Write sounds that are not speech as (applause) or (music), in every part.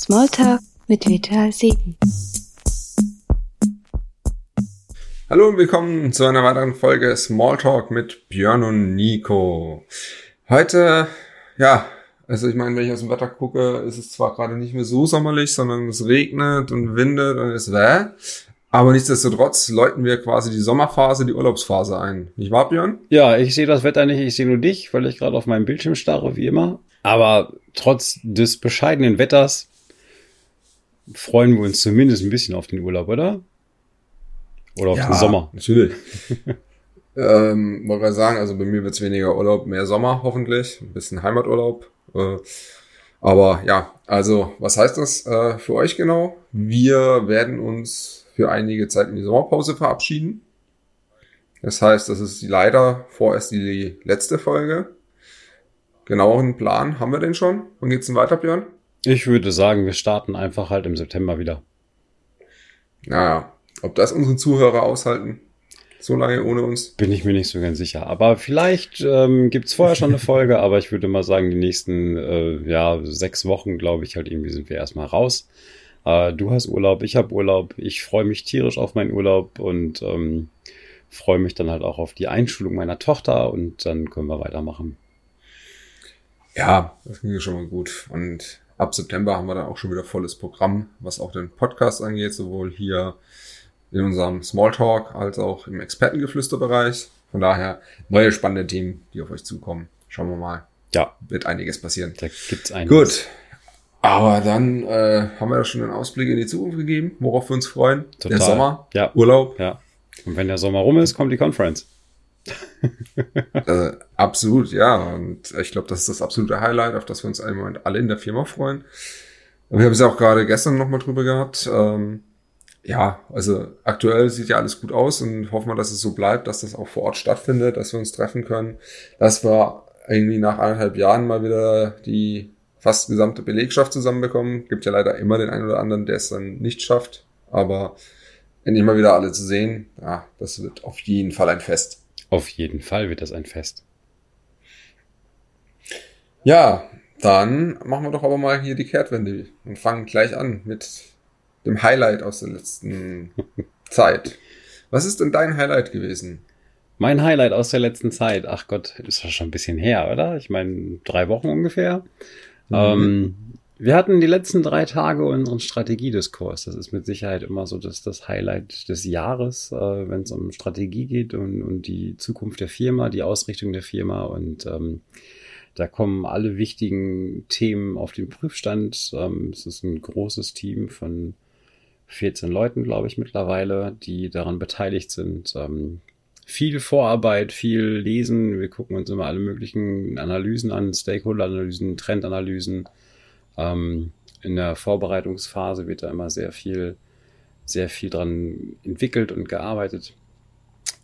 Smalltalk mit Vital 7. Hallo und willkommen zu einer weiteren Folge Smalltalk mit Björn und Nico. Heute, ja, also ich meine, wenn ich aus dem Wetter gucke, ist es zwar gerade nicht mehr so sommerlich, sondern es regnet und windet und es wäh. Aber nichtsdestotrotz läuten wir quasi die Sommerphase, die Urlaubsphase ein. Nicht wahr, Björn? Ja, ich sehe das Wetter nicht, ich sehe nur dich, weil ich gerade auf meinem Bildschirm starre, wie immer. Aber trotz des bescheidenen Wetters freuen wir uns zumindest ein bisschen auf den Urlaub, oder? Oder auf ja, den Sommer. Natürlich. (laughs) ähm, wollte gerade sagen, also bei mir wird's weniger Urlaub, mehr Sommer hoffentlich. Ein bisschen Heimaturlaub. Äh, aber ja, also was heißt das äh, für euch genau? Wir werden uns für einige Zeit in die Sommerpause verabschieden. Das heißt, das ist leider vorerst die letzte Folge. Genaueren Plan haben wir denn schon? Und geht's denn weiter, Björn? Ich würde sagen, wir starten einfach halt im September wieder. Naja, ob das unsere Zuhörer aushalten, so lange ohne uns? Bin ich mir nicht so ganz sicher. Aber vielleicht ähm, gibt vorher schon eine (laughs) Folge, aber ich würde mal sagen, die nächsten äh, ja, sechs Wochen, glaube ich, halt irgendwie sind wir erstmal raus. Äh, du hast Urlaub, ich habe Urlaub, ich freue mich tierisch auf meinen Urlaub und ähm, freue mich dann halt auch auf die Einschulung meiner Tochter und dann können wir weitermachen. Ja, das ging schon mal gut. Und ab September haben wir dann auch schon wieder volles Programm, was auch den Podcast angeht, sowohl hier in unserem Smalltalk als auch im Expertengeflüsterbereich. Von daher neue spannende Themen, die auf euch zukommen. Schauen wir mal. Ja. Wird einiges passieren. Da gibt's einiges. Gut. Aber dann äh, haben wir ja schon einen Ausblick in die Zukunft gegeben, worauf wir uns freuen. Total. Der Sommer, Ja. Urlaub. Ja. Und wenn der Sommer rum ist, kommt die Conference. (laughs) Äh, absolut, ja. Und ich glaube, das ist das absolute Highlight, auf das wir uns im Moment alle in der Firma freuen. Wir haben es ja auch gerade gestern nochmal drüber gehabt. Ähm, ja, also aktuell sieht ja alles gut aus und hoffen wir, dass es so bleibt, dass das auch vor Ort stattfindet, dass wir uns treffen können, dass wir irgendwie nach eineinhalb Jahren mal wieder die fast gesamte Belegschaft zusammenbekommen. Gibt ja leider immer den einen oder anderen, der es dann nicht schafft. Aber endlich mal wieder alle zu sehen, ja, das wird auf jeden Fall ein Fest. Auf jeden Fall wird das ein Fest. Ja, dann machen wir doch aber mal hier die Kehrtwende und fangen gleich an mit dem Highlight aus der letzten (laughs) Zeit. Was ist denn dein Highlight gewesen? Mein Highlight aus der letzten Zeit, ach Gott, ist das schon ein bisschen her, oder? Ich meine, drei Wochen ungefähr. Mhm. Ähm, wir hatten die letzten drei Tage unseren Strategiediskurs. Das ist mit Sicherheit immer so das, das Highlight des Jahres, äh, wenn es um Strategie geht und, und die Zukunft der Firma, die Ausrichtung der Firma. Und ähm, da kommen alle wichtigen Themen auf den Prüfstand. Ähm, es ist ein großes Team von 14 Leuten, glaube ich, mittlerweile, die daran beteiligt sind. Ähm, viel Vorarbeit, viel Lesen. Wir gucken uns immer alle möglichen Analysen an, Stakeholder-Analysen, Trendanalysen. Ähm, in der Vorbereitungsphase wird da immer sehr viel, sehr viel dran entwickelt und gearbeitet.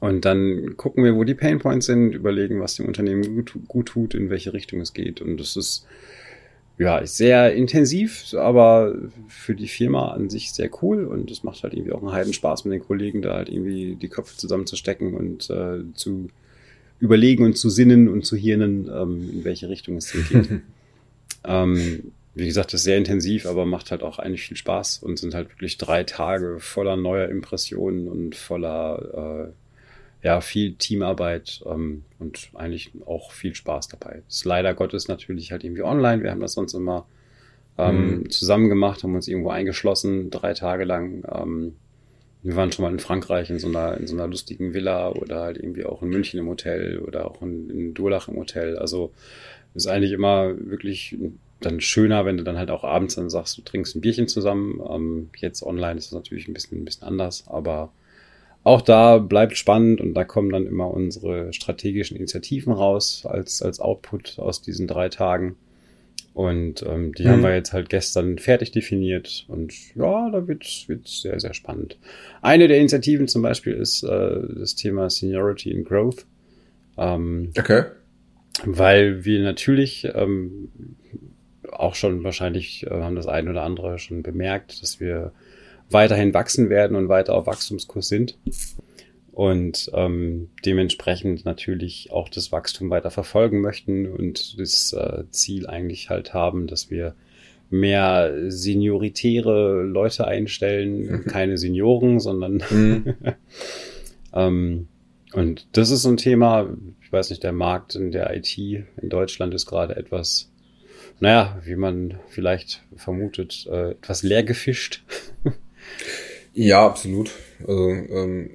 Und dann gucken wir, wo die Painpoints sind, überlegen, was dem Unternehmen gut, gut tut, in welche Richtung es geht. Und das ist ja sehr intensiv, aber für die Firma an sich sehr cool. Und es macht halt irgendwie auch einen heiden Spaß mit den Kollegen, da halt irgendwie die Köpfe zusammenzustecken und äh, zu überlegen und zu sinnen und zu hirnen, ähm, in welche Richtung es hingeht. (laughs) ähm, wie gesagt, das ist sehr intensiv, aber macht halt auch eigentlich viel Spaß und sind halt wirklich drei Tage voller neuer Impressionen und voller, äh, ja, viel Teamarbeit ähm, und eigentlich auch viel Spaß dabei. Ist leider Gottes natürlich halt irgendwie online. Wir haben das sonst immer ähm, Mhm. zusammen gemacht, haben uns irgendwo eingeschlossen, drei Tage lang. Ähm, wir waren schon mal in Frankreich in so einer, in so einer lustigen Villa oder halt irgendwie auch in München im Hotel oder auch in, in Durlach im Hotel. Also ist eigentlich immer wirklich dann schöner, wenn du dann halt auch abends dann sagst, du trinkst ein Bierchen zusammen. Ähm, jetzt online ist das natürlich ein bisschen, ein bisschen anders, aber auch da bleibt spannend und da kommen dann immer unsere strategischen Initiativen raus als, als Output aus diesen drei Tagen. Und ähm, die Mhm. haben wir jetzt halt gestern fertig definiert und ja, da wird wird sehr, sehr spannend. Eine der Initiativen zum Beispiel ist äh, das Thema Seniority and Growth. Ähm, Okay. weil wir natürlich ähm, auch schon wahrscheinlich äh, haben das ein oder andere schon bemerkt, dass wir weiterhin wachsen werden und weiter auf Wachstumskurs sind und ähm, dementsprechend natürlich auch das Wachstum weiter verfolgen möchten und das äh, Ziel eigentlich halt haben, dass wir mehr senioritäre Leute einstellen, (laughs) keine Senioren, sondern mhm. (laughs) ähm, und das ist so ein Thema, ich weiß nicht, der Markt in der IT in Deutschland ist gerade etwas, naja, wie man vielleicht vermutet, äh, etwas leer gefischt. (laughs) ja, absolut. Also, ähm,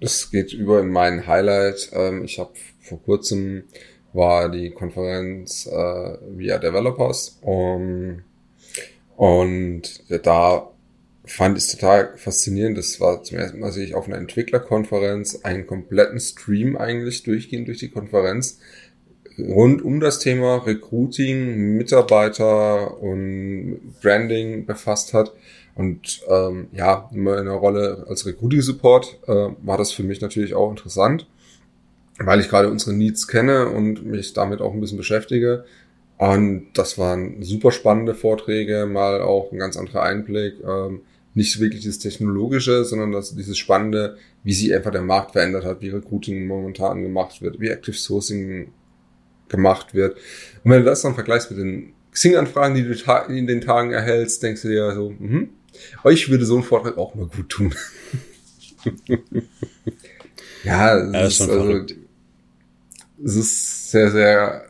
das geht über in mein Highlight. Ähm, ich habe vor kurzem war die Konferenz äh, via Developers um, und da fand ich total faszinierend. Das war zum ersten Mal sehe ich auf einer Entwicklerkonferenz einen kompletten Stream eigentlich durchgehend durch die Konferenz rund um das Thema Recruiting, Mitarbeiter und Branding befasst hat. Und ähm, ja, in meiner Rolle als Recruiting-Support äh, war das für mich natürlich auch interessant, weil ich gerade unsere Needs kenne und mich damit auch ein bisschen beschäftige. Und das waren super spannende Vorträge, mal auch ein ganz anderer Einblick. Ähm, nicht wirklich das Technologische, sondern das, dieses Spannende, wie sich einfach der Markt verändert hat, wie Recruiting momentan gemacht wird, wie Active Sourcing gemacht wird. Und wenn du das dann vergleichst mit den Xing-Anfragen, die du in den Tagen erhältst, denkst du dir so, mhm, euch würde so ein Vortrag auch mal gut tun. (laughs) ja, es, ja, ist, ist also, es ist sehr, sehr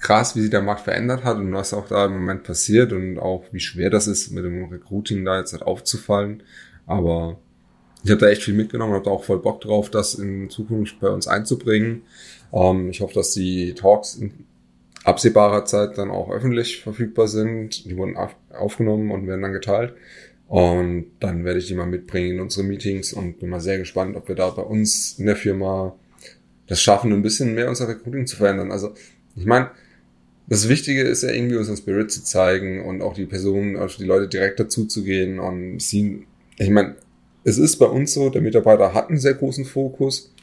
krass, wie sich der Markt verändert hat und was auch da im Moment passiert und auch wie schwer das ist, mit dem Recruiting da jetzt halt aufzufallen. Aber ich habe da echt viel mitgenommen, habe da auch voll Bock drauf, das in Zukunft bei uns einzubringen. Ähm, ich hoffe, dass die Talks in absehbarer Zeit dann auch öffentlich verfügbar sind. Die wurden aufgenommen und werden dann geteilt. Und dann werde ich die mal mitbringen in unsere Meetings und bin mal sehr gespannt, ob wir da bei uns in der Firma das schaffen, ein bisschen mehr unser Recruiting zu verändern. Also, ich meine, das Wichtige ist ja irgendwie unseren Spirit zu zeigen und auch die Personen, also die Leute direkt dazu zu gehen und sie, ich meine, es ist bei uns so, der Mitarbeiter hat einen sehr großen Fokus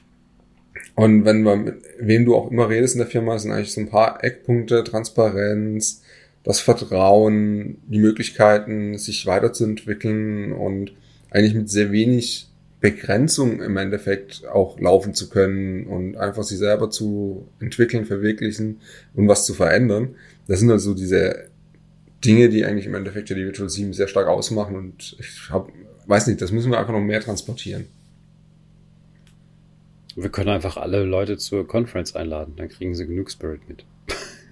und wenn man mit wem du auch immer redest in der Firma, sind eigentlich so ein paar Eckpunkte, Transparenz, das Vertrauen, die Möglichkeiten, sich weiterzuentwickeln und eigentlich mit sehr wenig Begrenzung im Endeffekt auch laufen zu können und einfach sich selber zu entwickeln, verwirklichen und was zu verändern. Das sind also diese Dinge, die eigentlich im Endeffekt ja die Virtual 7 sehr stark ausmachen und ich hab, weiß nicht, das müssen wir einfach noch mehr transportieren. Wir können einfach alle Leute zur Conference einladen, dann kriegen sie genug Spirit mit.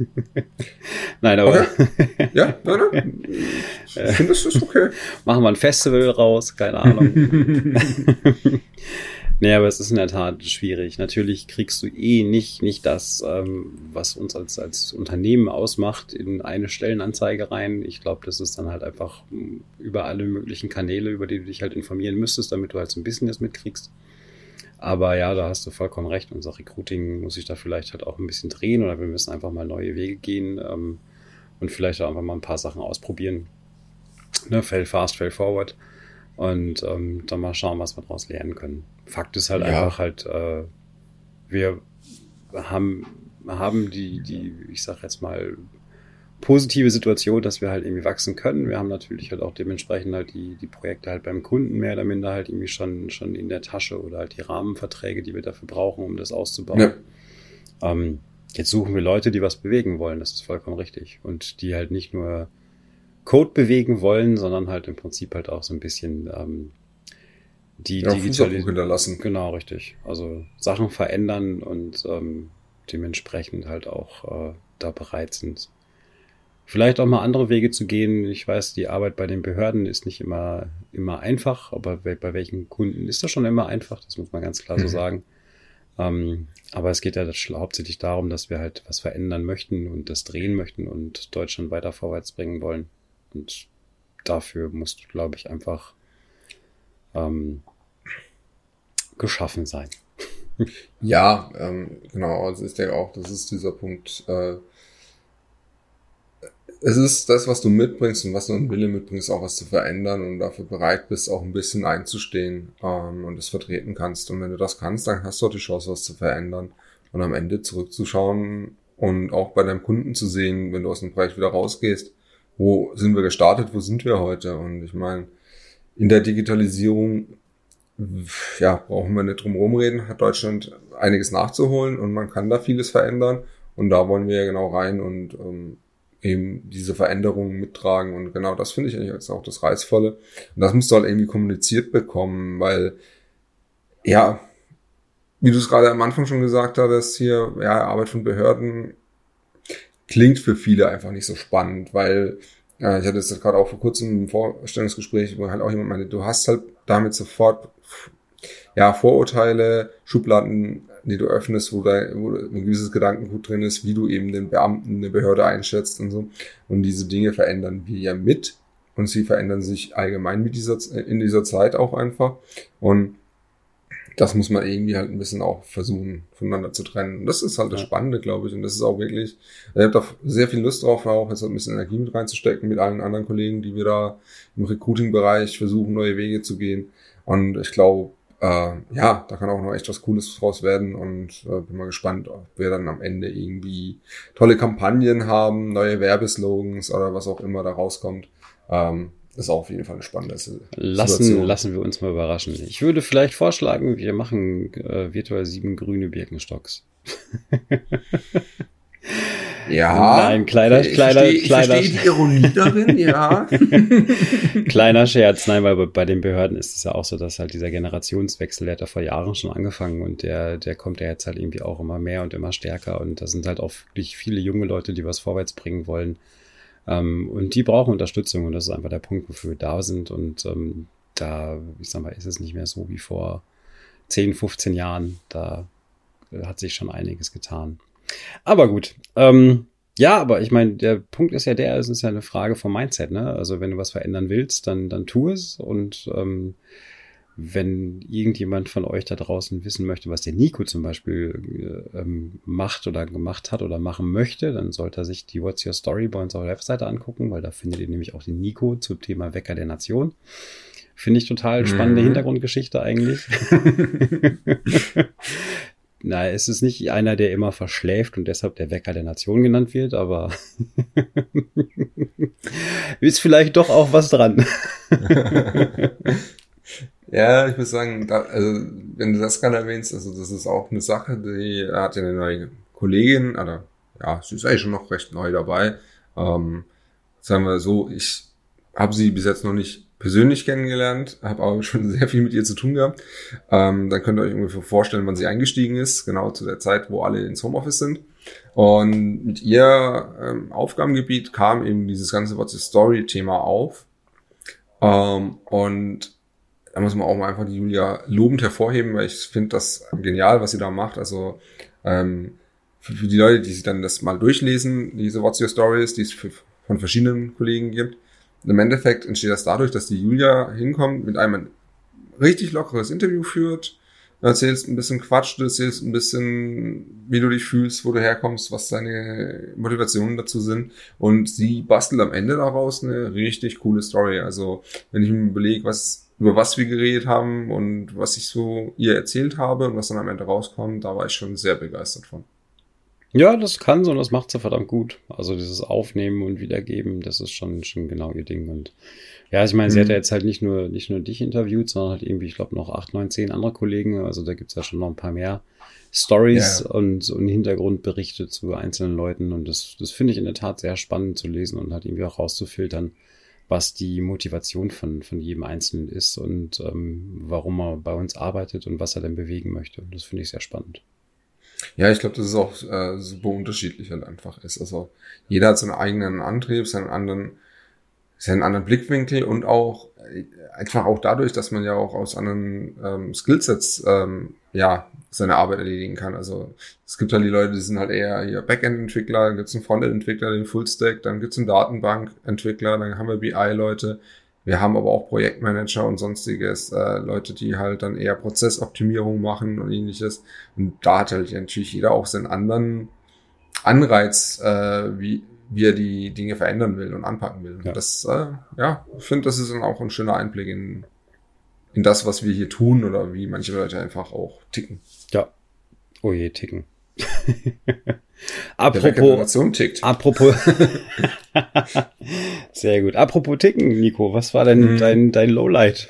(laughs) nein, aber. Okay. Ja, nein, nein. Ich (laughs) finde, das ist okay. Machen wir ein Festival raus, keine Ahnung. (laughs) nee, aber es ist in der Tat schwierig. Natürlich kriegst du eh nicht, nicht das, ähm, was uns als, als Unternehmen ausmacht, in eine Stellenanzeige rein. Ich glaube, das ist dann halt einfach hm, über alle möglichen Kanäle, über die du dich halt informieren müsstest, damit du halt so ein bisschen das mitkriegst. Aber ja, da hast du vollkommen recht. Unser Recruiting muss sich da vielleicht halt auch ein bisschen drehen oder wir müssen einfach mal neue Wege gehen ähm, und vielleicht auch einfach mal ein paar Sachen ausprobieren. Ne, fail fast, fail forward. Und ähm, dann mal schauen, was wir daraus lernen können. Fakt ist halt ja. einfach halt, äh, wir haben, haben die, die, ich sag jetzt mal, positive Situation, dass wir halt irgendwie wachsen können. Wir haben natürlich halt auch dementsprechend halt die, die Projekte halt beim Kunden mehr oder minder halt irgendwie schon, schon in der Tasche oder halt die Rahmenverträge, die wir dafür brauchen, um das auszubauen. Ja. Ähm, jetzt suchen wir Leute, die was bewegen wollen, das ist vollkommen richtig. Und die halt nicht nur Code bewegen wollen, sondern halt im Prinzip halt auch so ein bisschen ähm, die ja, Digitalisierung hinterlassen. Genau, richtig. Also Sachen verändern und ähm, dementsprechend halt auch äh, da bereit sind, vielleicht auch mal andere Wege zu gehen. Ich weiß, die Arbeit bei den Behörden ist nicht immer, immer einfach, aber bei welchen Kunden ist das schon immer einfach, das muss man ganz klar so mhm. sagen. Ähm, aber es geht ja hauptsächlich darum, dass wir halt was verändern möchten und das drehen möchten und Deutschland weiter vorwärts bringen wollen. Und dafür musst du, glaube ich, einfach ähm, geschaffen sein. Ja, ähm, genau, also ist ja auch, das ist dieser Punkt, äh, es ist das, was du mitbringst und was du einen Wille mitbringst, auch was zu verändern und dafür bereit bist, auch ein bisschen einzustehen ähm, und es vertreten kannst. Und wenn du das kannst, dann hast du auch die Chance, was zu verändern und am Ende zurückzuschauen und auch bei deinem Kunden zu sehen, wenn du aus dem Bereich wieder rausgehst, wo sind wir gestartet, wo sind wir heute? Und ich meine, in der Digitalisierung, ja, brauchen wir nicht drum rumreden, hat Deutschland einiges nachzuholen und man kann da vieles verändern. Und da wollen wir ja genau rein und ähm, eben diese Veränderungen mittragen. Und genau das finde ich eigentlich auch das Reizvolle. Und das musst du halt irgendwie kommuniziert bekommen, weil, ja, wie du es gerade am Anfang schon gesagt hattest, hier, ja, Arbeit von Behörden klingt für viele einfach nicht so spannend, weil äh, ich hatte das gerade auch vor kurzem im Vorstellungsgespräch, wo halt auch jemand meinte, du hast halt damit sofort ja, Vorurteile, Schubladen, die du öffnest, wo da wo ein gewisses Gedankengut drin ist, wie du eben den Beamten, eine Behörde einschätzt und so. Und diese Dinge verändern wir ja mit. Und sie verändern sich allgemein mit dieser, in dieser Zeit auch einfach. Und das muss man irgendwie halt ein bisschen auch versuchen, voneinander zu trennen. Und das ist halt das Spannende, glaube ich. Und das ist auch wirklich, ich habe da sehr viel Lust drauf, auch jetzt ein bisschen Energie mit reinzustecken mit allen anderen Kollegen, die wir da im Recruiting-Bereich versuchen, neue Wege zu gehen. Und ich glaube, äh, ja, da kann auch noch echt was Cooles draus werden und äh, bin mal gespannt, ob wir dann am Ende irgendwie tolle Kampagnen haben, neue Werbeslogans oder was auch immer da rauskommt. Ähm, ist auch auf jeden Fall eine spannende Situation. Lassen, lassen wir uns mal überraschen. Ich würde vielleicht vorschlagen, wir machen äh, virtuell sieben grüne Birkenstocks. (laughs) Ja. Nein, kleiner, ich kleiner, verstehe, kleiner. Ich verstehe die Ironie darin, ja. (laughs) (laughs) Kleiner Scherz, nein, weil bei den Behörden ist es ja auch so, dass halt dieser Generationswechsel, der hat ja vor Jahren schon angefangen und der, der kommt ja jetzt halt irgendwie auch immer mehr und immer stärker und da sind halt auch wirklich viele junge Leute, die was vorwärts bringen wollen. Ähm, und die brauchen Unterstützung und das ist einfach der Punkt, wofür wir da sind und ähm, da, ich sag mal, ist es nicht mehr so wie vor 10, 15 Jahren. Da hat sich schon einiges getan. Aber gut. Ähm, ja, aber ich meine, der Punkt ist ja der, es ist ja eine Frage vom Mindset, ne? Also wenn du was verändern willst, dann, dann tu es. Und ähm, wenn irgendjemand von euch da draußen wissen möchte, was der Nico zum Beispiel äh, ähm, macht oder gemacht hat oder machen möchte, dann sollte er sich die What's Your Story bei uns auf der Webseite angucken, weil da findet ihr nämlich auch den Nico zum Thema Wecker der Nation. Finde ich total spannende Mhm. Hintergrundgeschichte eigentlich. (laughs) (laughs) Na, es ist nicht einer, der immer verschläft und deshalb der Wecker der Nation genannt wird, aber (laughs) ist vielleicht doch auch was dran. (laughs) Ja, ich muss sagen, da, also, wenn du das gerade erwähnst, also das ist auch eine Sache, die hat ja eine neue Kollegin, oder ja, sie ist eigentlich schon noch recht neu dabei. Ähm, sagen wir so, ich habe sie bis jetzt noch nicht persönlich kennengelernt, habe aber schon (laughs) sehr viel mit ihr zu tun gehabt. Ähm, dann könnt ihr euch ungefähr vorstellen, wann sie eingestiegen ist, genau zu der Zeit, wo alle ins Homeoffice sind. Und mit ihr ähm, Aufgabengebiet kam eben dieses ganze What's the Story-Thema auf. Ähm, und da muss man auch mal einfach die Julia lobend hervorheben, weil ich finde das genial, was sie da macht. Also ähm, für, für die Leute, die sich dann das mal durchlesen, diese What's Your Stories, die es für, von verschiedenen Kollegen gibt. Im Endeffekt entsteht das dadurch, dass die Julia hinkommt, mit einem ein richtig lockeres Interview führt, du erzählst ein bisschen Quatsch, du erzählst ein bisschen, wie du dich fühlst, wo du herkommst, was deine Motivationen dazu sind. Und sie bastelt am Ende daraus eine richtig coole Story. Also wenn ich mir überlege, was über was wir geredet haben und was ich so ihr erzählt habe und was dann am Ende rauskommt, da war ich schon sehr begeistert von. Ja, das kann sie und das macht sie verdammt gut. Also dieses Aufnehmen und Wiedergeben, das ist schon, schon genau ihr Ding. Und ja, ich meine, sie Mhm. hat ja jetzt halt nicht nur, nicht nur dich interviewt, sondern halt irgendwie, ich glaube, noch acht, neun, zehn andere Kollegen. Also da gibt's ja schon noch ein paar mehr Stories Ja, ja. und, und Hintergrundberichte zu einzelnen Leuten. Und das, das finde ich in der Tat sehr spannend zu lesen und halt irgendwie auch rauszufiltern, was die Motivation von, von jedem Einzelnen ist und ähm, warum er bei uns arbeitet und was er denn bewegen möchte. Das finde ich sehr spannend. Ja, ich glaube, das ist auch äh, super unterschiedlich halt einfach ist. Also jeder hat seinen eigenen Antrieb, seinen anderen, seinen anderen Blickwinkel und auch äh, einfach auch dadurch, dass man ja auch aus anderen ähm, Skillsets ähm, ja seine Arbeit erledigen kann. Also es gibt halt die Leute, die sind halt eher hier Backend-Entwickler, dann gibt's einen Frontend-Entwickler, den Fullstack, dann gibt's einen Datenbank-Entwickler, dann haben wir BI-Leute. Wir haben aber auch Projektmanager und sonstiges, äh, Leute, die halt dann eher Prozessoptimierung machen und ähnliches. Und da hat halt natürlich jeder auch seinen anderen Anreiz, äh, wie, wie er die Dinge verändern will und anpacken will. Und Ja. das, äh, ja, ich finde, das ist dann auch ein schöner Einblick in, in das, was wir hier tun oder wie manche Leute einfach auch ticken. Ja. Oh je, ticken. (laughs) Apropos, tickt. apropos. (laughs) Sehr gut. Apropos ticken, Nico, was war denn Mhm. dein, dein Lowlight?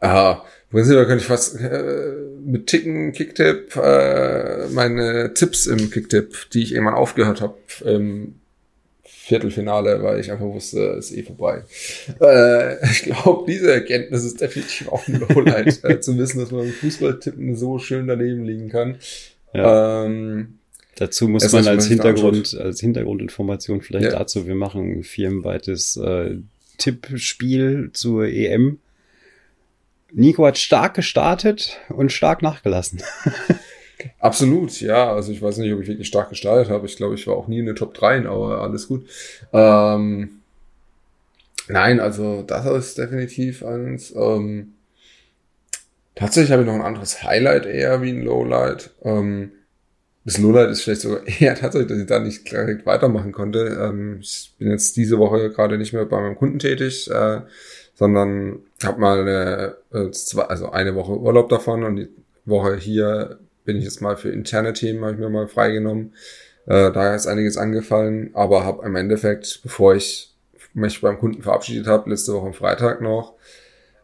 Aha, Prinzip könnte ich fast äh, mit Ticken, Kicktip, äh, meine Tipps im Kicktip, die ich irgendwann aufgehört habe, im Viertelfinale, weil ich einfach wusste, ist eh vorbei. Äh, (laughs) ich glaube, diese Erkenntnis ist definitiv auch ein Lowlight, (laughs) äh, zu wissen, dass man im Fußballtippen so schön daneben liegen kann. Ja. Ähm, Dazu muss man als Hintergrund, als Hintergrundinformation vielleicht ja. dazu, wir machen ein firmenweites äh, Tippspiel zur EM. Nico hat stark gestartet und stark nachgelassen. (laughs) Absolut, ja. Also ich weiß nicht, ob ich wirklich stark gestartet habe. Ich glaube, ich war auch nie in der Top 3, aber alles gut. Ähm, nein, also das ist definitiv eins. Ähm, tatsächlich habe ich noch ein anderes Highlight eher wie ein Lowlight. Ähm, das Lowlight ist vielleicht sogar (laughs) eher tatsächlich, dass ich da nicht direkt weitermachen konnte. Ähm, ich bin jetzt diese Woche gerade nicht mehr bei meinem Kunden tätig, äh, sondern habe mal eine, äh, also eine Woche Urlaub davon und die Woche hier bin ich jetzt mal für interne Themen, habe ich mir mal freigenommen. Äh, da ist einiges angefallen, aber habe im Endeffekt, bevor ich mich beim Kunden verabschiedet habe, letzte Woche am Freitag noch,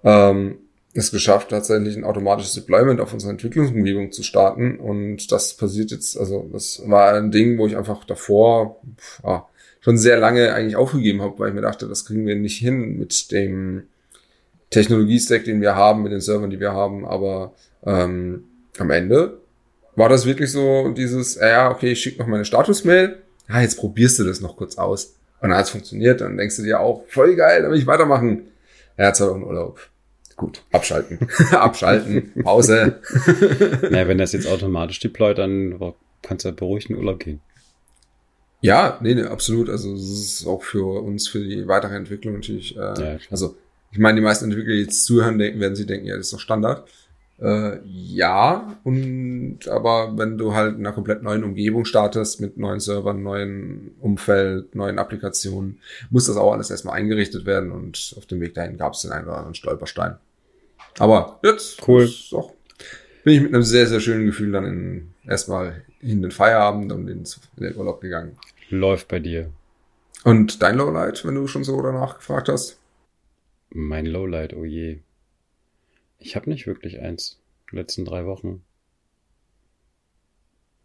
ähm, es geschafft, tatsächlich ein automatisches Deployment auf unserer Entwicklungsumgebung zu starten. Und das passiert jetzt, also das war ein Ding, wo ich einfach davor ja, schon sehr lange eigentlich aufgegeben habe, weil ich mir dachte, das kriegen wir nicht hin mit dem Technologiestack, den wir haben, mit den Servern, die wir haben. Aber ähm, am Ende war das wirklich so dieses, ja, okay, ich schicke noch meine Status-Mail. Ja, jetzt probierst du das noch kurz aus. Und dann hat es funktioniert. Dann denkst du dir auch, voll geil, dann will ich weitermachen. Ja, auch einen Urlaub. Gut, abschalten. (laughs) abschalten, Pause. (laughs) naja, wenn das jetzt automatisch deployt, dann kannst du ja beruhigt in Urlaub gehen. Ja, nee, nee, absolut. Also es ist auch für uns, für die weitere Entwicklung natürlich, äh, ja, also ich meine, die meisten Entwickler, die jetzt zuhören, denken, werden sie denken, ja, das ist doch Standard. Äh, ja, und aber wenn du halt in einer komplett neuen Umgebung startest, mit neuen Servern, neuen Umfeld, neuen Applikationen, muss das auch alles erstmal eingerichtet werden und auf dem Weg dahin gab es den einen oder anderen Stolperstein. Aber jetzt cool. Auch, bin ich mit einem sehr, sehr schönen Gefühl dann in, erstmal in den Feierabend und ins, in den Urlaub gegangen. Läuft bei dir. Und dein Lowlight, wenn du schon so danach gefragt hast? Mein Lowlight, oh je. Ich habe nicht wirklich eins. Die letzten drei Wochen.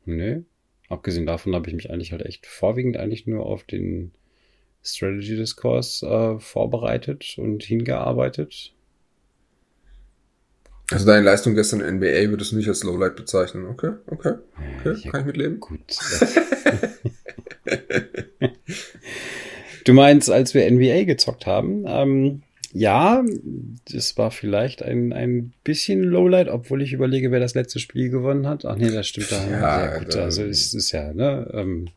Nee. Abgesehen davon habe ich mich eigentlich halt echt vorwiegend eigentlich nur auf den Strategy Discourse äh, vorbereitet und hingearbeitet. Also deine Leistung gestern in NBA würdest du nicht als Lowlight bezeichnen. Okay, okay, okay, ja, kann ich mitleben. Gut. (laughs) du meinst, als wir NBA gezockt haben, ähm, ja, das war vielleicht ein, ein bisschen Lowlight, obwohl ich überlege, wer das letzte Spiel gewonnen hat. Ach nee, das stimmt da. Ja, ja gut, also es ist ja, ne? Ähm,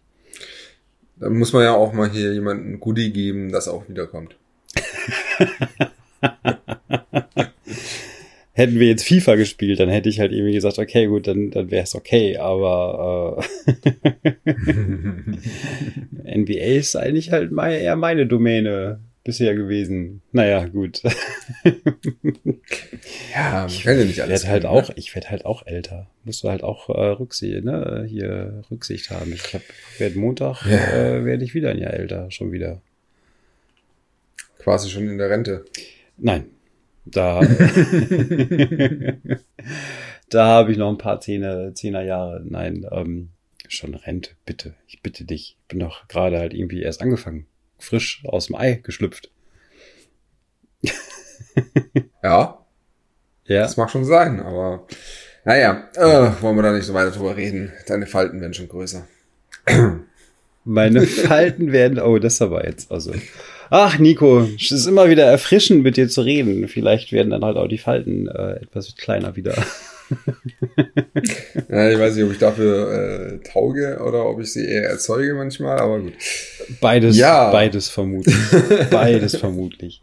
da muss man ja auch mal hier jemanden Goodie geben, das auch wiederkommt. (laughs) Hätten wir jetzt FIFA gespielt, dann hätte ich halt irgendwie gesagt, okay, gut, dann, dann wäre es okay, aber äh, (laughs) NBA ist eigentlich halt meine, eher meine Domäne bisher gewesen. Naja, gut. (laughs) ja, ich werde nicht alles. Werd halt ne? auch, ich werde halt auch älter. Musst du halt auch äh, Rücksicht, ne? Hier Rücksicht haben. Ich hab, werd Montag ja. äh, werde ich wieder ein Jahr älter, schon wieder. Quasi schon in der Rente. Nein. Da, (laughs) (laughs) da habe ich noch ein paar Zehner, Zehner Jahre. Nein, ähm, schon Rente, bitte. Ich bitte dich. Ich bin doch gerade halt irgendwie erst angefangen frisch aus dem Ei geschlüpft. (laughs) ja. Ja. Das mag schon sein, aber naja, äh, wollen wir da nicht so weiter drüber reden. Deine Falten werden schon größer. Meine Falten werden, oh, das aber jetzt, also. Ach, Nico, es ist immer wieder erfrischend, mit dir zu reden. Vielleicht werden dann halt auch die Falten äh, etwas kleiner wieder. (laughs) ja, ich weiß nicht, ob ich dafür äh, tauge oder ob ich sie eher erzeuge manchmal, aber gut. Beides, ja. beides vermutlich. (laughs) beides vermutlich.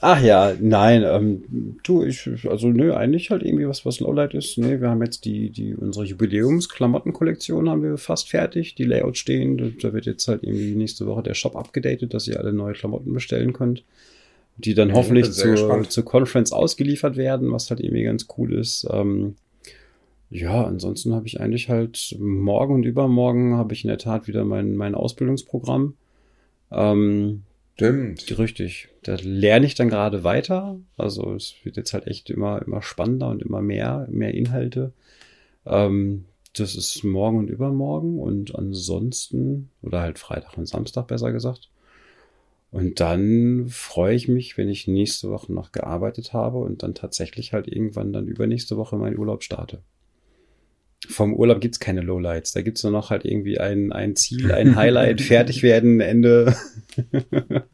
Ach ja, nein, ähm, du, ich, also nö, eigentlich halt irgendwie was, was Lowlight ist. Nee, wir haben jetzt die, die, unsere Jubiläums-Klamottenkollektion haben wir fast fertig. Die Layouts stehen. Da wird jetzt halt irgendwie nächste Woche der Shop abgedatet, dass ihr alle neue Klamotten bestellen könnt die dann ja, hoffentlich zur, zur Conference ausgeliefert werden, was halt irgendwie ganz cool ist. Ähm, ja, ansonsten habe ich eigentlich halt morgen und übermorgen habe ich in der Tat wieder mein, mein Ausbildungsprogramm. Ähm, Stimmt. Richtig. Da lerne ich dann gerade weiter. Also es wird jetzt halt echt immer, immer spannender und immer mehr, mehr Inhalte. Ähm, das ist morgen und übermorgen und ansonsten, oder halt Freitag und Samstag besser gesagt. Und dann freue ich mich, wenn ich nächste Woche noch gearbeitet habe und dann tatsächlich halt irgendwann dann übernächste Woche meinen Urlaub starte. Vom Urlaub gibt's keine Lowlights. Da gibt's nur noch halt irgendwie ein, ein Ziel, (laughs) ein Highlight, fertig werden, Ende. (laughs)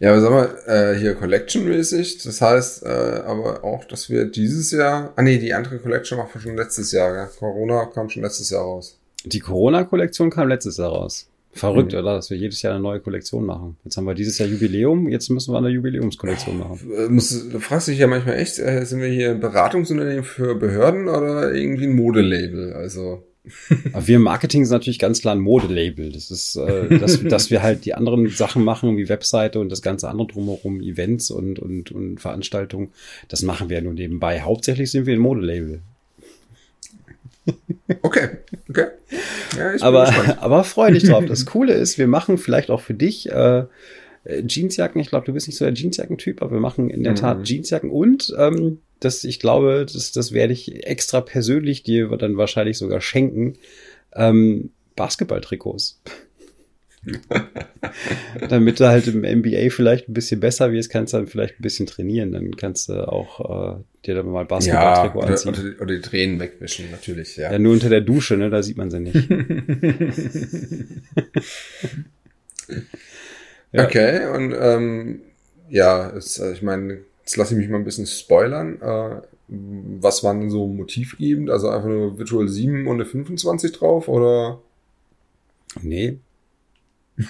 Ja, aber sag mal, äh, hier Collection-mäßig, das heißt äh, aber auch, dass wir dieses Jahr, ah nee, die andere Collection war schon letztes Jahr, gell? Corona kam schon letztes Jahr raus. Die Corona-Kollektion kam letztes Jahr raus. Verrückt, Mhm. oder? Dass wir jedes Jahr eine neue Kollektion machen. Jetzt haben wir dieses Jahr Jubiläum, jetzt müssen wir eine Jubiläumskollektion machen. Äh, Muss, du fragst dich ja manchmal echt, äh, sind wir hier ein Beratungsunternehmen für Behörden oder irgendwie ein Modelabel? Also, (laughs) Aber wir im Marketing sind natürlich ganz klar ein Modelabel. Das ist, äh, dass, dass wir halt die anderen Sachen machen, wie Webseite und das ganze andere drumherum, Events und, und, und Veranstaltungen. Das machen wir ja nur nebenbei. Hauptsächlich sind wir ein Modelabel. okay, okay. Ja, aber, (laughs) aber freu dich drauf. Das Coole ist, wir machen vielleicht auch für dich äh, äh, Jeansjacken. Ich glaube, du bist nicht so der Jeansjacken-Typ, aber wir machen in der Mhm. Tat Jeansjacken und ähm, das, ich glaube, das, das werde ich extra persönlich dir dann wahrscheinlich sogar schenken. Ähm, Basketballtrikots. (laughs) Damit du halt im NBA vielleicht ein bisschen besser wirst, kannst du dann vielleicht ein bisschen trainieren. Dann kannst du auch äh, dir dann mal Ja, Basketballtrikot oder, anziehen. oder, oder die Tränen wegwischen, natürlich, ja. Ja, nur unter der Dusche, ne? Da sieht man sie nicht. (laughs) Ja. Okay, und ähm, ja, es, äh, ich meine, jetzt lasse ich mich mal ein bisschen spoilern. Äh, was waren denn so motivgebend? Also einfach nur Virtual 7 und eine 25 drauf oder? Nee. (laughs)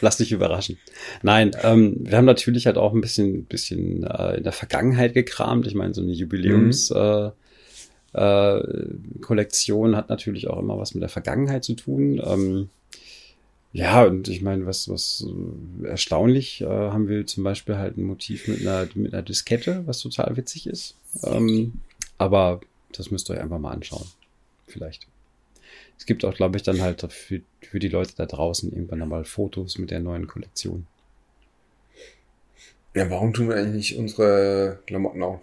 Lass dich überraschen. Nein, ähm, wir haben natürlich halt auch ein bisschen, bisschen äh, in der Vergangenheit gekramt. Ich meine, so eine Jubiläums äh, äh, Kollektion hat natürlich auch immer was mit der Vergangenheit zu tun. Ähm, ja, und ich meine, was, was äh, erstaunlich, äh, haben wir zum Beispiel halt ein Motiv mit einer, mit einer Diskette, was total witzig ist. Ähm, aber das müsst ihr euch einfach mal anschauen. Vielleicht. Es gibt auch, glaube ich, dann halt für, für die Leute da draußen irgendwann nochmal Fotos mit der neuen Kollektion. Ja, warum tun wir eigentlich nicht unsere Klamotten auch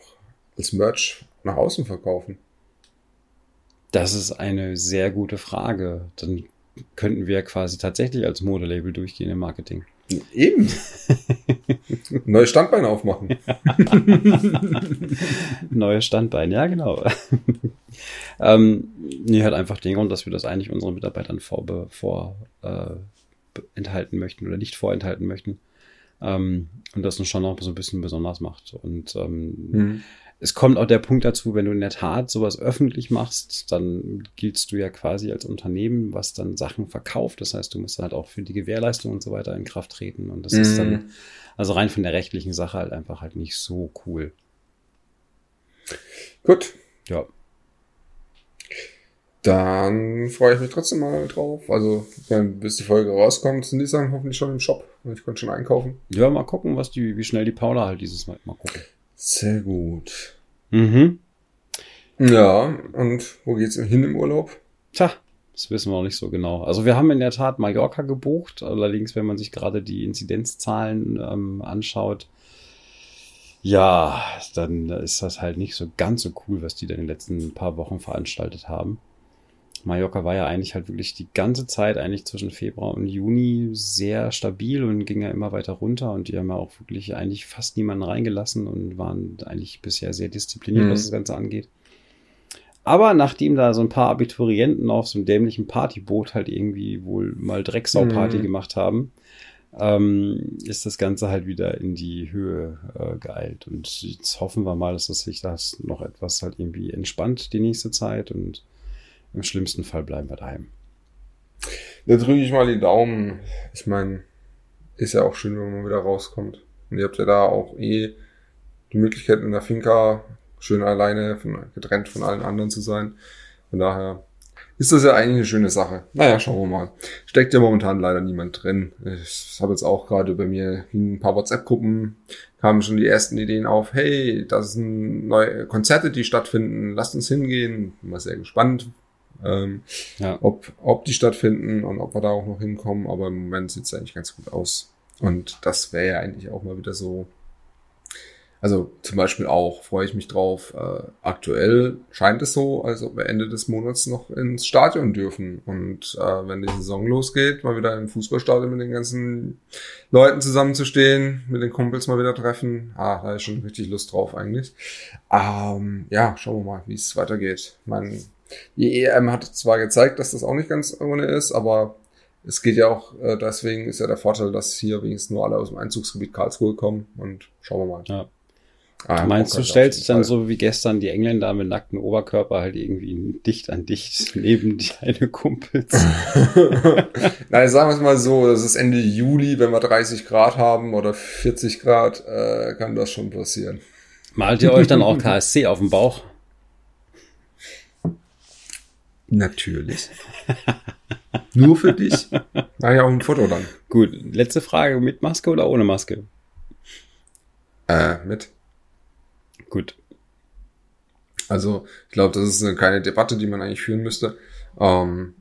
als Merch nach außen verkaufen? Das ist eine sehr gute Frage. Dann könnten wir quasi tatsächlich als Modelabel durchgehen im Marketing. Eben. (laughs) Neues Standbein aufmachen. (laughs) Neues Standbein, ja, genau. (laughs) ähm, nee, hat einfach den Grund, dass wir das eigentlich unseren Mitarbeitern vor, vor äh, enthalten möchten oder nicht vorenthalten möchten. Ähm, und das uns schon noch so ein bisschen besonders macht. Und ähm, Hm. Es kommt auch der Punkt dazu, wenn du in der Tat sowas öffentlich machst, dann giltst du ja quasi als Unternehmen, was dann Sachen verkauft. Das heißt, du musst halt auch für die Gewährleistung und so weiter in Kraft treten. Und das ist dann, Mhm. also rein von der rechtlichen Sache halt einfach halt nicht so cool. Gut, Ja. dann freue ich mich trotzdem mal drauf. Also, wenn, bis die Folge rauskommt, sind die Sachen hoffentlich schon im Shop. Und ich konnte schon einkaufen. Ja, mal gucken, was die, wie schnell die Paula halt dieses Mal mal gucken. Sehr gut. Mhm. Ja, und wo geht's hin im Urlaub? Tja, das wissen wir noch nicht so genau. Also wir haben in der Tat Mallorca gebucht. Allerdings, wenn man sich gerade die Inzidenzzahlen ähm, anschaut, ja, dann ist das halt nicht so ganz so cool, was die da in den letzten paar Wochen veranstaltet haben. Mallorca war ja eigentlich halt wirklich die ganze Zeit, eigentlich zwischen Februar und Juni, sehr stabil und ging ja immer weiter runter. Und die haben ja auch wirklich eigentlich fast niemanden reingelassen und waren eigentlich bisher sehr diszipliniert, Mhm. was das Ganze angeht. Aber nachdem da so ein paar Abiturienten auf so einem dämlichen Partyboot halt irgendwie wohl mal Drecksau-Party Mhm. gemacht haben, ähm, ist das Ganze halt wieder in die Höhe äh, geeilt. Und jetzt hoffen wir mal, dass das sich das noch etwas halt irgendwie entspannt die nächste Zeit und im schlimmsten Fall bleiben wir daheim. Da drücke ich mal die Daumen. Ich meine, ist ja auch schön, wenn man wieder rauskommt. Und ihr habt ja da auch eh die Möglichkeit in der Finca schön alleine, von, getrennt von allen anderen zu sein. Von daher ist das ja eigentlich eine schöne Sache. Naja, schauen wir mal. Steckt ja momentan leider niemand drin. Ich habe jetzt auch gerade bei mir in ein paar WhatsApp-Gruppen kamen schon die ersten Ideen auf. Hey, das sind neue Konzerte, die stattfinden. Lasst uns hingehen. Bin mal sehr gespannt, ähm, Ja. ob, ob die stattfinden und ob wir da auch noch hinkommen. Aber im Moment sieht es eigentlich ganz gut aus. Und das wäre ja eigentlich auch mal wieder so. Also zum Beispiel auch freue ich mich drauf. Äh, aktuell scheint es so, als ob wir Ende des Monats noch ins Stadion dürfen. Und äh, wenn die Saison losgeht, mal wieder im Fußballstadion mit den ganzen Leuten zusammenzustehen, mit den Kumpels mal wieder treffen. Ah, da ist schon richtig Lust drauf eigentlich. Ähm, ja, schauen wir mal, wie es weitergeht. Ich meine, die EM hat zwar gezeigt, dass das auch nicht ganz ohne ist, aber es geht ja auch, äh, deswegen ist ja der Vorteil, dass hier wenigstens nur alle aus dem Einzugsgebiet Karlsruhe kommen und schauen wir mal. Ja. Ah, Meinst du, hab ich stellst dann so wie gestern die Engländer mit nacktem Oberkörper halt irgendwie dicht an dicht neben deine Kumpels? (laughs) Nein, sagen wir es mal so, das ist Ende Juli, wenn wir 30 Grad haben oder 40 Grad, äh, kann das schon passieren. Malt ihr euch dann auch KSC auf den Bauch? Natürlich. Nur für dich. Mach ja auch ein Foto dann. Gut, letzte Frage, mit Maske oder ohne Maske? Äh, mit. Gut. Also, ich glaube, das ist eine, keine Debatte, die man eigentlich führen müsste. Ähm,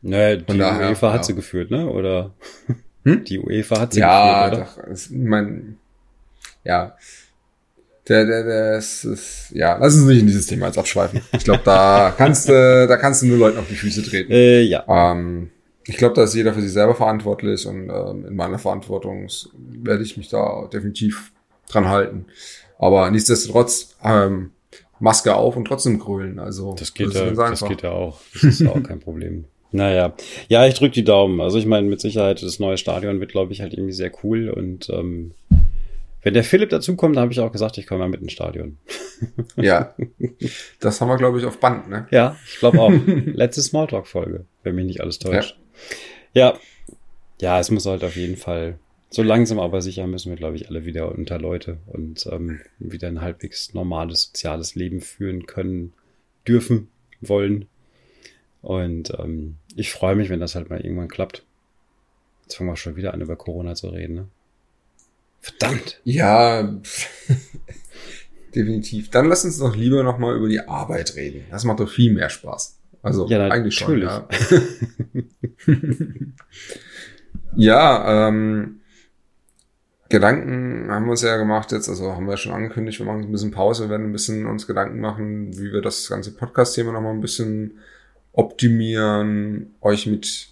Naja, die daher, UEFA hat ja. sie geführt, ne? Oder Hm? die UEFA hat sie ja, geführt, doch, es, ich mein, ja. Der, der, der, es ist, ja, lass uns nicht in dieses Thema jetzt abschweifen. Ich glaube, da (laughs) kannst du, da kannst du nur Leuten auf die Füße treten. Äh, ja. Ähm, ich glaube, da ist jeder für sich selber verantwortlich und ähm, in meiner Verantwortung werde ich mich da definitiv dran halten. Aber nichtsdestotrotz ähm, Maske auf und trotzdem grölen. Also Das geht, ist ja, das geht ja auch. Das ist auch kein Problem. (laughs) Naja, ja, ich drück die Daumen. Also ich meine, mit Sicherheit, das neue Stadion wird, glaube ich, halt irgendwie sehr cool. Und ähm, wenn der Philipp dazukommt, dann habe ich auch gesagt, ich komme mal mit ins Stadion. (laughs) Ja, das haben wir glaube ich auf Band. Ne? Ja, ich glaube auch. Letzte Smalltalk-Folge, wenn mich nicht alles täuscht. Ja. ja, es muss halt auf jeden Fall, so langsam aber sicher müssen wir, glaube ich, alle wieder unter Leute und ähm, wieder ein halbwegs normales soziales Leben führen können, dürfen, wollen. Und ähm, ich freue mich, wenn das halt mal irgendwann klappt. Jetzt fangen wir schon wieder an, über Corona zu reden, ne? Verdammt! Ja, (laughs) definitiv. Dann lass uns doch lieber noch mal über die Arbeit reden. Das macht doch viel mehr Spaß. Also Ja, eigentlich schon. Ja, (laughs) ja ähm, Gedanken haben wir uns ja gemacht jetzt, also haben wir schon angekündigt, wir machen ein bisschen Pause, wir werden ein bisschen uns Gedanken machen, wie wir das ganze Podcast-Thema noch mal ein bisschen optimieren, euch mit,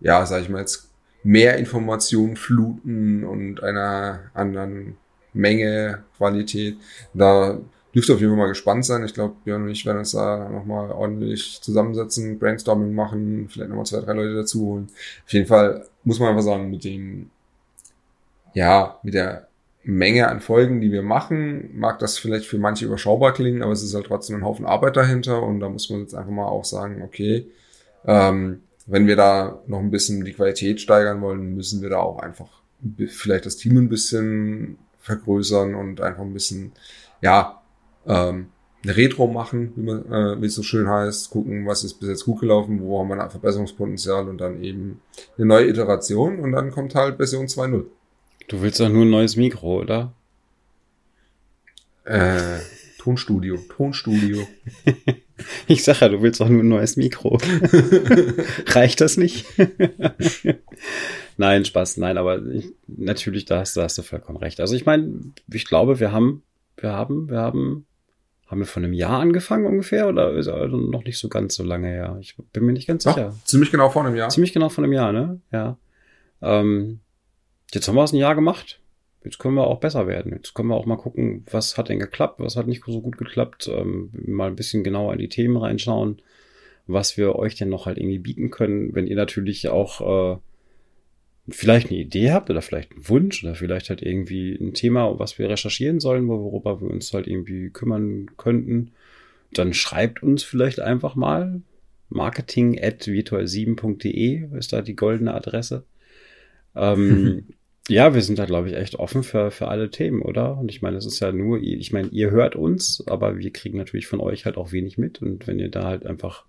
ja, sag ich mal jetzt, mehr Informationen fluten und einer anderen Menge, Qualität. Da dürft ihr auf jeden Fall mal gespannt sein. Ich glaube, Björn und ich werden uns da nochmal ordentlich zusammensetzen, Brainstorming machen, vielleicht nochmal zwei, drei Leute dazu holen. Auf jeden Fall muss man einfach sagen, mit dem, ja, mit der Menge an Folgen, die wir machen, mag das vielleicht für manche überschaubar klingen, aber es ist halt trotzdem ein Haufen Arbeit dahinter und da muss man jetzt einfach mal auch sagen, okay, ähm, wenn wir da noch ein bisschen die Qualität steigern wollen, müssen wir da auch einfach vielleicht das Team ein bisschen vergrößern und einfach ein bisschen, ja, ähm, eine Retro machen, wie, man, äh, wie es so schön heißt, gucken, was ist bis jetzt gut gelaufen, wo haben wir ein Verbesserungspotenzial und dann eben eine neue Iteration und dann kommt halt Version 2.0. Du willst doch nur ein neues Mikro, oder? Äh, Tonstudio, Tonstudio. (laughs) Ich sag ja, du willst doch nur ein neues Mikro. (laughs) Reicht das nicht? nein, Spaß, nein, aber ich, natürlich, da hast, da hast du vollkommen recht. Also ich meine, ich glaube, wir haben, wir haben, wir haben, haben wir von einem Jahr angefangen ungefähr oder ist also noch nicht so ganz so lange her? Ich bin mir nicht ganz Doch, sicher. ziemlich genau vor einem Jahr. Ziemlich genau von einem Jahr, ne? Ja. Ähm, jetzt haben wir es ein Jahr gemacht. Jetzt können wir auch besser werden. Jetzt können wir auch mal gucken, was hat denn geklappt, was hat nicht so gut geklappt. Ähm, mal ein bisschen genauer in die Themen reinschauen, was wir euch denn noch halt irgendwie bieten können. Wenn ihr natürlich auch äh, vielleicht eine Idee habt oder vielleicht einen Wunsch oder vielleicht halt irgendwie ein Thema, was wir recherchieren sollen, worüber wir uns halt irgendwie kümmern könnten, dann schreibt uns vielleicht einfach mal. Marketing at virtual7.de ist da die goldene Adresse. Ähm, (laughs) ja, wir sind da, glaube ich, echt offen für, für alle Themen, oder? Und ich meine, es ist ja nur, ich meine, ihr hört uns, aber wir kriegen natürlich von euch halt auch wenig mit. Und wenn ihr da halt einfach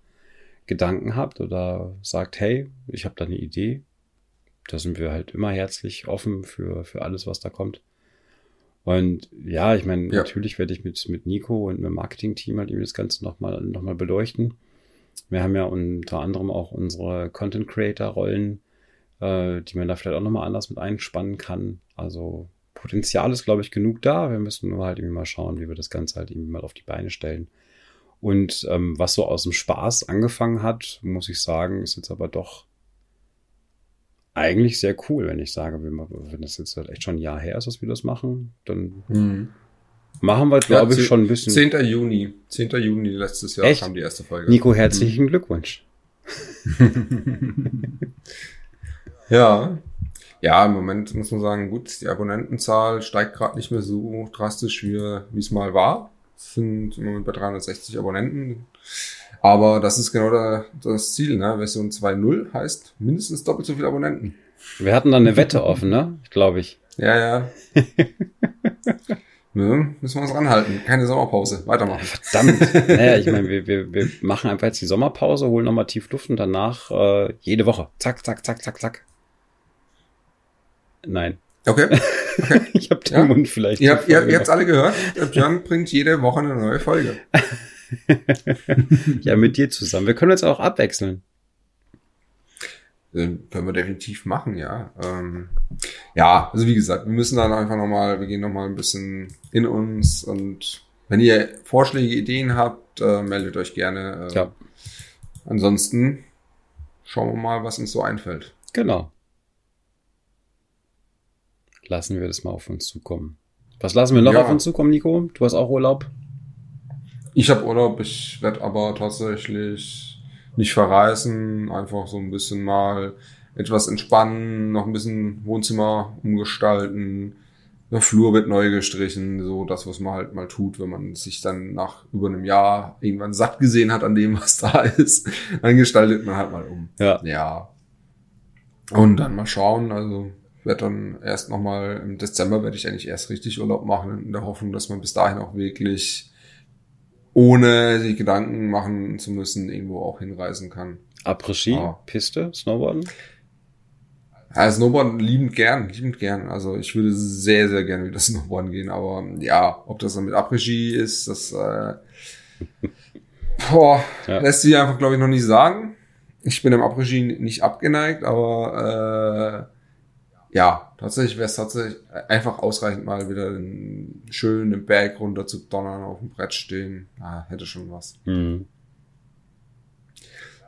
Gedanken habt oder sagt, hey, ich habe da eine Idee, da sind wir halt immer herzlich offen für, für alles, was da kommt. Und ja, ich meine, Ja. natürlich werde ich mit, mit Nico und mit dem Marketing-Team halt irgendwie das Ganze nochmal noch mal beleuchten. Wir haben ja unter anderem auch unsere Content-Creator-Rollen, äh, die man da vielleicht auch nochmal anders mit einspannen kann. Also Potenzial ist, glaube ich, genug da. Wir müssen nur halt irgendwie mal schauen, wie wir das Ganze halt irgendwie mal auf die Beine stellen. Und ähm, was so aus dem Spaß angefangen hat, muss ich sagen, ist jetzt aber doch eigentlich sehr cool, wenn ich sage, wenn das jetzt halt echt schon ein Jahr her ist, dass wir das machen, dann Mhm. machen wir, glaube Ja, ich, schon ein bisschen. 10. Juni. 10. Juni letztes Jahr Echt? kam die erste Folge. Nico, herzlichen Glückwunsch. (laughs) (laughs) Ja. Ja, im Moment muss man sagen, gut, die Abonnentenzahl steigt gerade nicht mehr so drastisch, wie wie es mal war. Es sind im Moment bei 360 Abonnenten. Aber das ist genau der, das Ziel, ne? Version 2.0 heißt mindestens doppelt so viele Abonnenten. Wir hatten dann eine Wette offen, ne? Glaube ich. Ja, ja. (laughs) ne, müssen wir uns ranhalten. Keine Sommerpause. Weitermachen. Verdammt. naja, ich meine, wir, wir, wir machen einfach jetzt die Sommerpause, holen nochmal tief Luft und danach äh, jede Woche. Zack, zack, zack, zack, zack. Nein. Okay. (laughs) Ich habe den Ja. Mund vielleicht. Ihr, habt, ihr, ihr habt's alle gehört. Der Björn bringt jede Woche eine neue Folge. (laughs) Ja, mit dir zusammen. Wir können uns auch abwechseln. Äh, können wir definitiv machen, ja. Ähm, ja, also wie gesagt, wir müssen dann einfach nochmal, wir gehen nochmal ein bisschen in uns und wenn ihr Vorschläge, Ideen habt, äh, meldet euch gerne. Äh, Ja. Ansonsten schauen wir mal, was uns so einfällt. Genau. Lassen wir das mal auf uns zukommen. Was lassen wir noch Ja. auf uns zukommen, Nico? Du hast auch Urlaub? Ich habe Urlaub, ich werde aber tatsächlich nicht verreisen, einfach so ein bisschen mal etwas entspannen, noch ein bisschen Wohnzimmer umgestalten. Der Flur wird neu gestrichen, so das, was man halt mal tut, wenn man sich dann nach über einem Jahr irgendwann satt gesehen hat an dem, was da ist. Dann gestaltet man halt mal um. Ja. Ja. Und dann mal schauen, also werde dann erst nochmal im Dezember werde ich eigentlich erst richtig Urlaub machen, in der Hoffnung, dass man bis dahin auch wirklich ohne sich Gedanken machen zu müssen, irgendwo auch hinreisen kann. Après-Ski, Ah. Piste, Snowboarden? Ja, Snowboarden liebend gern, liebend gern. Also ich würde sehr, sehr gerne wieder (laughs) Snowboarden gehen, aber ja, ob das dann mit Après-Ski ist, das äh, (laughs) boah, Ja. lässt sich einfach, glaube ich, noch nicht sagen. Ich bin dem Après-Ski nicht abgeneigt, aber äh, ja, tatsächlich wäre es tatsächlich einfach ausreichend, mal wieder einen schön den Berg runter zu donnern, auf dem Brett stehen. Ah, hätte schon was. Hm.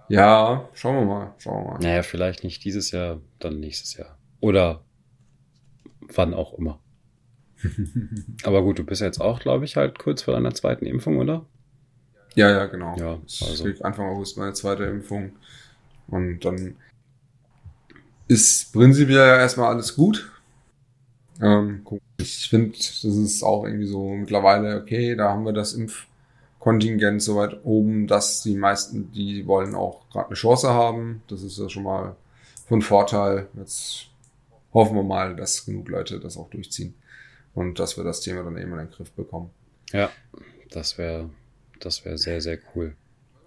Ja, schauen wir mal, schauen wir mal. Naja, vielleicht nicht dieses Jahr, dann nächstes Jahr. Oder wann auch immer. (laughs) Aber gut, du bist jetzt auch, glaube ich, halt kurz vor deiner zweiten Impfung, oder? Ja, ja, genau. Ja, ich also- krieg Anfang August meine zweite Impfung. Und dann ist prinzipiell ja erstmal alles gut. Ähm, ich finde, das ist auch irgendwie so mittlerweile, okay, da haben wir das Impfkontingent so weit oben, dass die meisten, die wollen auch gerade eine Chance haben. Das ist ja schon mal von Vorteil. Jetzt hoffen wir mal, dass genug Leute das auch durchziehen und dass wir das Thema dann eben in den Griff bekommen. Ja, das wäre das wäre sehr, sehr cool.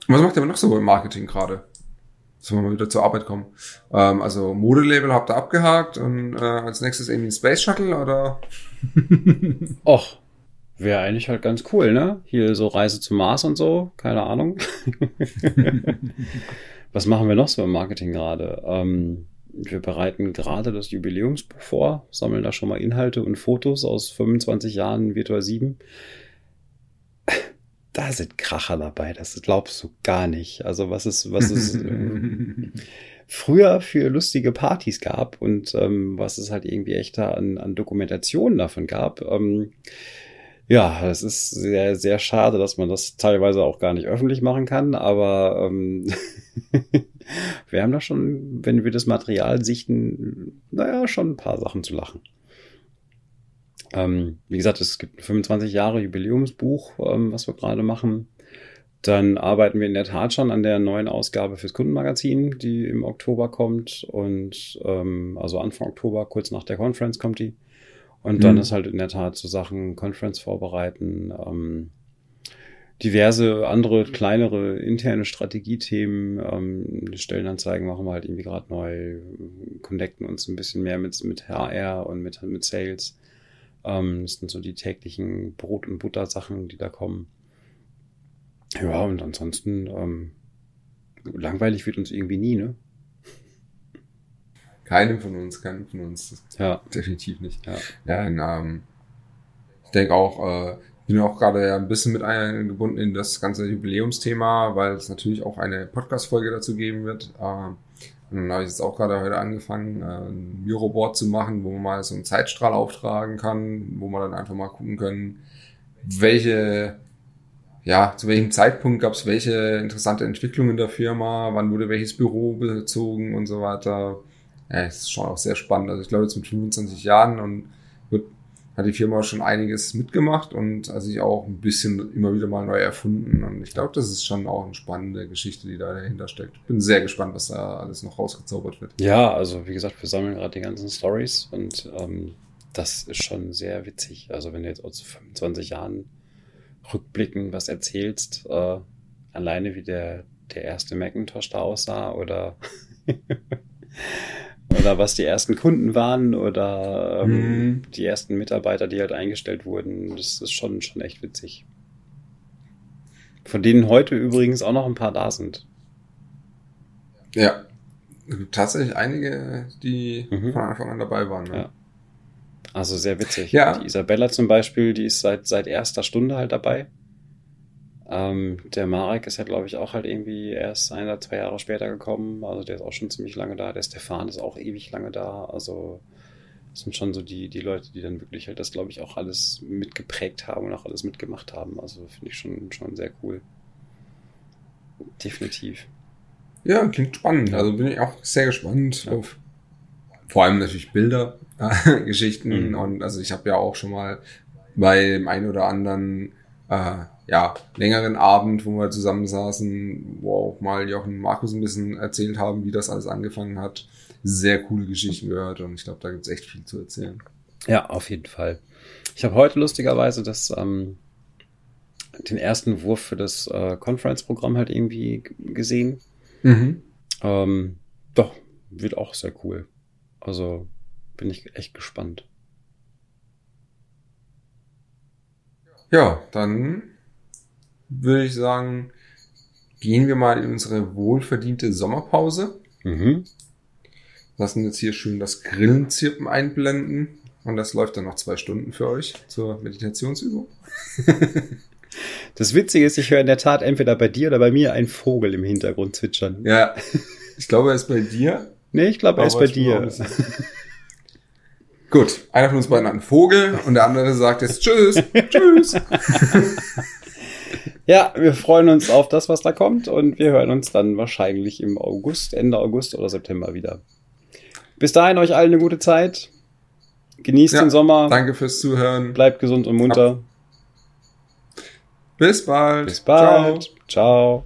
Was macht ihr noch so im Marketing gerade? Sollen wir mal wieder zur Arbeit kommen? Ähm, also Modelabel habt ihr abgehakt und äh, als nächstes irgendwie ein Space Shuttle oder? (laughs) Och, wäre eigentlich halt ganz cool, ne? Hier so Reise zum Mars und so, keine Ahnung. (laughs) Was machen wir noch so im Marketing gerade? Ähm, wir bereiten gerade das Jubiläumsbuch vor, sammeln da schon mal Inhalte und Fotos aus 25 Jahren Virtual 7. Da sind Kracher dabei, das glaubst du gar nicht. Also was ist, was ist (laughs) früher für lustige Partys gab und ähm, was es halt irgendwie echt da an, an Dokumentationen davon gab. Ähm, ja, es ist sehr, sehr schade, dass man das teilweise auch gar nicht öffentlich machen kann, aber ähm, (laughs) wir haben da schon, wenn wir das Material sichten, naja, schon ein paar Sachen zu lachen. Ähm, wie gesagt, es gibt ein 25 Jahre Jubiläumsbuch, ähm, was wir gerade machen. Dann arbeiten wir in der Tat schon an der neuen Ausgabe fürs Kundenmagazin, die im Oktober kommt und ähm, also Anfang Oktober, kurz nach der Conference kommt die. Und dann Mhm. ist halt in der Tat so Sachen Conference vorbereiten, ähm, diverse andere kleinere interne Strategiethemen, ähm, Stellenanzeigen machen wir halt irgendwie gerade neu, connecten uns ein bisschen mehr mit, mit HR und mit, mit Sales. Ähm, das sind so die täglichen Brot- und Buttersachen, die da kommen. Ja, und ansonsten ähm, langweilig wird uns irgendwie nie, ne? Keinem von uns, keinem von uns. Ja. Definitiv nicht. Ja. Ja, und, ähm, ich denke auch, äh, ich bin auch gerade ja ein bisschen mit eingebunden in das ganze Jubiläumsthema, weil es natürlich auch eine Podcast-Folge dazu geben wird. Äh, und dann habe ich jetzt auch gerade heute angefangen, äh, ein Miroboard zu machen, wo man mal so einen Zeitstrahl auftragen kann, wo man dann einfach mal gucken können, welche, ja, zu welchem Zeitpunkt gab es welche interessante Entwicklungen in der Firma, wann wurde welches Büro bezogen und so weiter. Ja, es ist schon auch sehr spannend. Also ich glaube jetzt mit 25 Jahren und hat die Firma schon einiges mitgemacht und also sich auch ein bisschen immer wieder mal neu erfunden. Und ich glaube, das ist schon auch eine spannende Geschichte, die da dahinter steckt. Bin sehr gespannt, was da alles noch rausgezaubert wird. Ja, also wie gesagt, wir sammeln gerade die ganzen Stories und ähm, das ist schon sehr witzig. Also wenn du jetzt aus 25 Jahren rückblicken was erzählst, äh, alleine wie der, der erste Macintosh da aussah oder (laughs) oder was die ersten Kunden waren oder ähm, Mhm. die ersten Mitarbeiter, die halt eingestellt wurden, das ist schon, schon echt witzig. Von denen heute übrigens auch noch ein paar da sind. Ja. Tatsächlich einige, die Mhm. von Anfang an dabei waren. Ne? Ja. Also sehr witzig. Ja. Die Isabella zum Beispiel, die ist seit, seit erster Stunde halt dabei. Ähm, der Marek ist ja, glaube ich, auch halt irgendwie erst ein oder zwei Jahre später gekommen. Also der ist auch schon ziemlich lange da. Der Stefan ist auch ewig lange da. Also das sind schon so die, die Leute, die dann wirklich halt das, glaube ich, auch alles mitgeprägt haben und auch alles mitgemacht haben. Also finde ich schon, schon sehr cool. Definitiv. Ja, klingt spannend. Also bin ich auch sehr gespannt auf vor allem natürlich Bilder, (laughs) Geschichten Mhm. und also ich habe ja auch schon mal bei dem einen oder anderen äh, ja, längeren Abend, wo wir zusammensaßen, wo auch mal Jochen und Markus ein bisschen erzählt haben, wie das alles angefangen hat, sehr coole Geschichten gehört und ich glaube, da gibt's echt viel zu erzählen. Ja, auf jeden Fall. Ich habe heute lustigerweise das, ähm, den ersten Wurf für das äh, Conference-Programm halt irgendwie gesehen. Mhm. Ähm, doch, wird auch sehr cool. Also bin ich echt gespannt. Ja, dann würde ich sagen, gehen wir mal in unsere wohlverdiente Sommerpause. Mhm. Lassen jetzt hier schön das Grillenzirpen einblenden. Und das läuft dann noch zwei Stunden für euch zur Meditationsübung. (laughs) Das Witzige ist, ich höre in der Tat entweder bei dir oder bei mir einen Vogel im Hintergrund zwitschern. Ja, ich glaube, er ist bei dir. Nee, ich glaube, er ist bei dir. (laughs) Gut, einer von uns beiden hat einen Vogel und der andere sagt jetzt Tschüss, (laughs) Tschüss. (laughs) Ja, wir freuen uns auf das, was da kommt und wir hören uns dann wahrscheinlich im August, Ende August oder September wieder. Bis dahin euch allen eine gute Zeit. Genießt Ja, den Sommer. Danke fürs Zuhören. Bleibt gesund und munter. Bis bald. Bis bald. Ciao.